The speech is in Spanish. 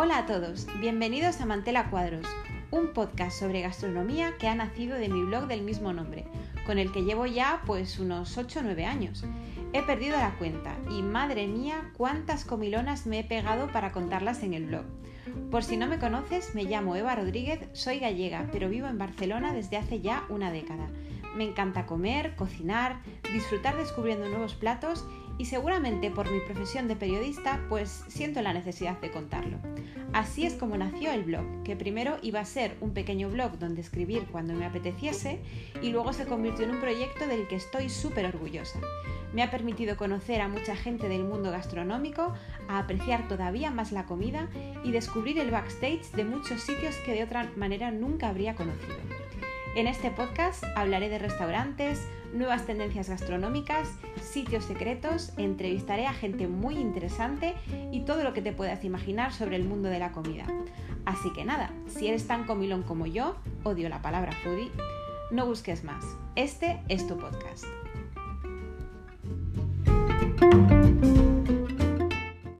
Hola a todos, bienvenidos a Mantela Cuadros, un podcast sobre gastronomía que ha nacido de mi blog del mismo nombre, con el que llevo ya pues unos 8 o 9 años. He perdido la cuenta y madre mía cuántas comilonas me he pegado para contarlas en el blog. Por si no me conoces, me llamo Eva Rodríguez, soy gallega, pero vivo en Barcelona desde hace ya una década. Me encanta comer, cocinar, disfrutar descubriendo nuevos platos y seguramente por mi profesión de periodista pues siento la necesidad de contarlo. Así es como nació el blog, que primero iba a ser un pequeño blog donde escribir cuando me apeteciese y luego se convirtió en un proyecto del que estoy súper orgullosa. Me ha permitido conocer a mucha gente del mundo gastronómico, a apreciar todavía más la comida y descubrir el backstage de muchos sitios que de otra manera nunca habría conocido. En este podcast hablaré de restaurantes, nuevas tendencias gastronómicas, sitios secretos, entrevistaré a gente muy interesante y todo lo que te puedas imaginar sobre el mundo de la comida. Así que nada, si eres tan comilón como yo, odio la palabra foodie, no busques más. Este es tu podcast.